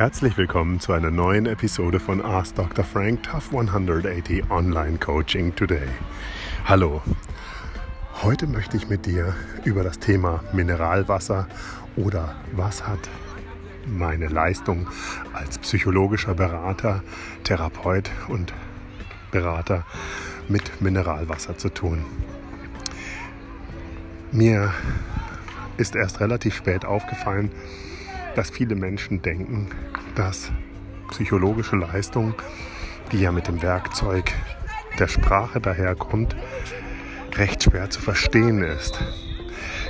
Herzlich willkommen zu einer neuen Episode von Ask Dr. Frank Tough 180 Online Coaching Today. Hallo, heute möchte ich mit dir über das Thema Mineralwasser oder was hat meine Leistung als psychologischer Berater, Therapeut und Berater mit Mineralwasser zu tun. Mir ist erst relativ spät aufgefallen, dass viele Menschen denken, dass psychologische Leistung, die ja mit dem Werkzeug der Sprache daherkommt, recht schwer zu verstehen ist.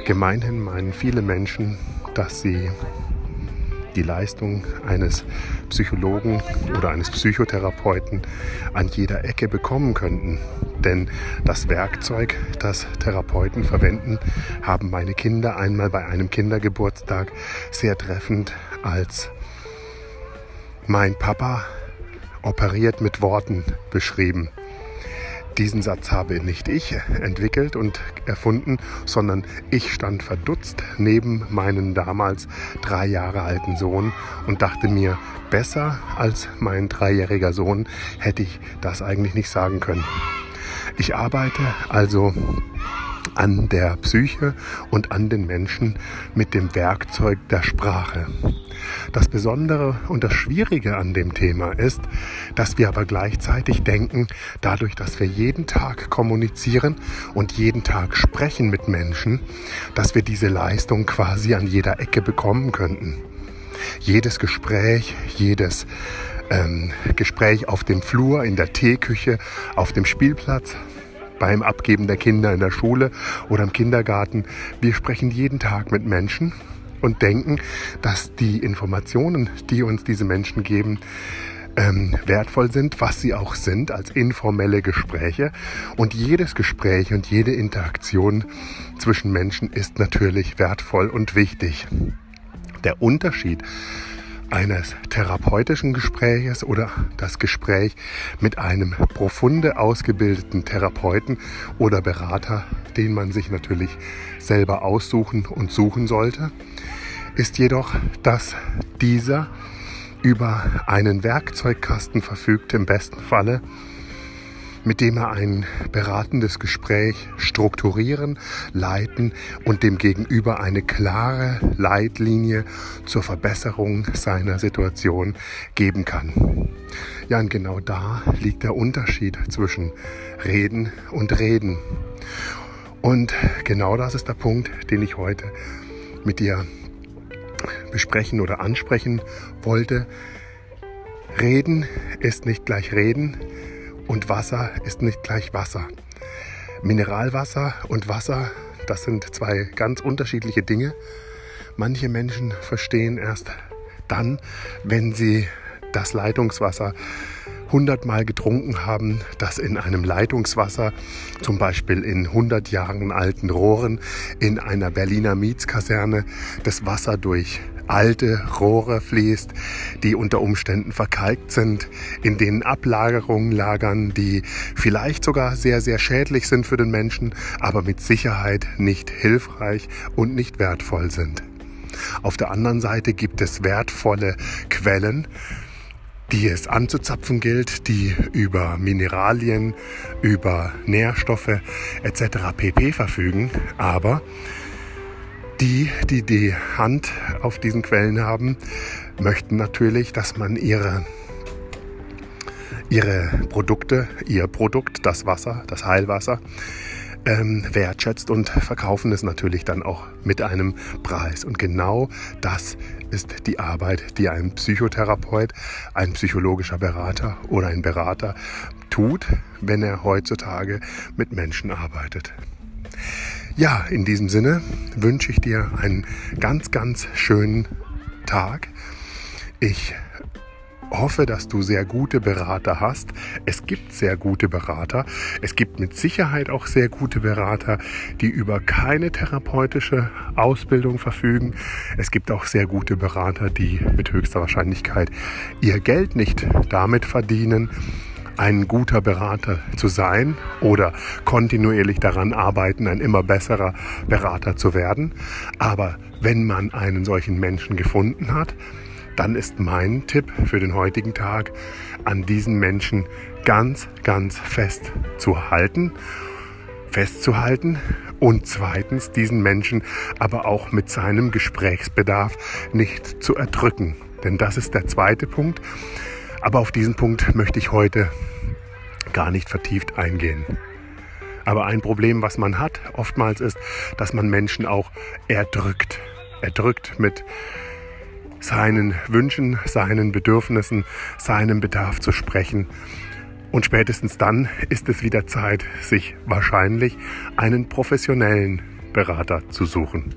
Gemeinhin meinen viele Menschen, dass sie die Leistung eines Psychologen oder eines Psychotherapeuten an jeder Ecke bekommen könnten. Denn das Werkzeug, das Therapeuten verwenden, haben meine Kinder einmal bei einem Kindergeburtstag sehr treffend als mein Papa operiert mit Worten beschrieben. Diesen Satz habe nicht ich entwickelt und erfunden, sondern ich stand verdutzt neben meinem damals drei Jahre alten Sohn und dachte mir, besser als mein dreijähriger Sohn hätte ich das eigentlich nicht sagen können. Ich arbeite also an der Psyche und an den Menschen mit dem Werkzeug der Sprache. Das Besondere und das Schwierige an dem Thema ist, dass wir aber gleichzeitig denken, dadurch, dass wir jeden Tag kommunizieren und jeden Tag sprechen mit Menschen, dass wir diese Leistung quasi an jeder Ecke bekommen könnten. Jedes Gespräch, jedes ähm, Gespräch auf dem Flur, in der Teeküche, auf dem Spielplatz, beim Abgeben der Kinder in der Schule oder im Kindergarten. Wir sprechen jeden Tag mit Menschen und denken, dass die Informationen, die uns diese Menschen geben, ähm, wertvoll sind, was sie auch sind, als informelle Gespräche. Und jedes Gespräch und jede Interaktion zwischen Menschen ist natürlich wertvoll und wichtig. Der Unterschied eines therapeutischen Gespräches oder das Gespräch mit einem profunde ausgebildeten Therapeuten oder Berater, den man sich natürlich selber aussuchen und suchen sollte, ist jedoch, dass dieser über einen Werkzeugkasten verfügt, im besten Falle, mit dem er ein beratendes Gespräch strukturieren, leiten und dem Gegenüber eine klare Leitlinie zur Verbesserung seiner Situation geben kann. Ja, und genau da liegt der Unterschied zwischen Reden und Reden. Und genau das ist der Punkt, den ich heute mit dir besprechen oder ansprechen wollte. Reden ist nicht gleich Reden und Wasser ist nicht gleich Wasser. Mineralwasser und Wasser, das sind zwei ganz unterschiedliche Dinge. Manche Menschen verstehen erst dann, wenn sie das Leitungswasser hundertmal getrunken haben, dass in einem Leitungswasser, zum Beispiel in 100 Jahren alten Rohren, in einer Berliner Mietskaserne, das Wasser durch alte Rohre fließt, die unter Umständen verkalkt sind, in denen Ablagerungen lagern, die vielleicht sogar sehr, sehr schädlich sind für den Menschen, aber mit Sicherheit nicht hilfreich und nicht wertvoll sind. Auf der anderen Seite gibt es wertvolle Quellen, die es anzuzapfen gilt, die über Mineralien, über Nährstoffe etc. pp verfügen, aber die, die die Hand auf diesen Quellen haben, möchten natürlich, dass man ihre, ihre Produkte, ihr Produkt, das Wasser, das Heilwasser, ähm, wertschätzt und verkaufen es natürlich dann auch mit einem Preis. Und genau das ist die Arbeit, die ein Psychotherapeut, ein psychologischer Berater oder ein Berater tut, wenn er heutzutage mit Menschen arbeitet. Ja, in diesem Sinne wünsche ich dir einen ganz, ganz schönen Tag. Ich hoffe, dass du sehr gute Berater hast. Es gibt sehr gute Berater. Es gibt mit Sicherheit auch sehr gute Berater, die über keine therapeutische Ausbildung verfügen. Es gibt auch sehr gute Berater, die mit höchster Wahrscheinlichkeit ihr Geld nicht damit verdienen, ein guter Berater zu sein oder kontinuierlich daran arbeiten, ein immer besserer Berater zu werden. Aber wenn man einen solchen Menschen gefunden hat, dann ist mein Tipp für den heutigen Tag, an diesen Menschen ganz, ganz fest zu halten, festzuhalten und zweitens diesen Menschen aber auch mit seinem Gesprächsbedarf nicht zu erdrücken. Denn das ist der zweite Punkt. Aber auf diesen Punkt möchte ich heute gar nicht vertieft eingehen. Aber ein Problem, was man hat, oftmals ist, dass man Menschen auch erdrückt. Erdrückt mit seinen Wünschen, seinen Bedürfnissen, seinem Bedarf zu sprechen. Und spätestens dann ist es wieder Zeit, sich wahrscheinlich einen professionellen Berater zu suchen.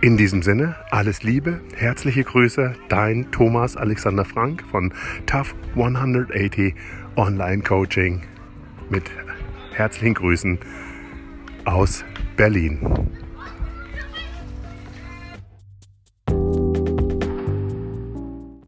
In diesem Sinne, alles Liebe, herzliche Grüße, dein Thomas Alexander Frank von Tough 180 Online Coaching mit herzlichen Grüßen aus Berlin.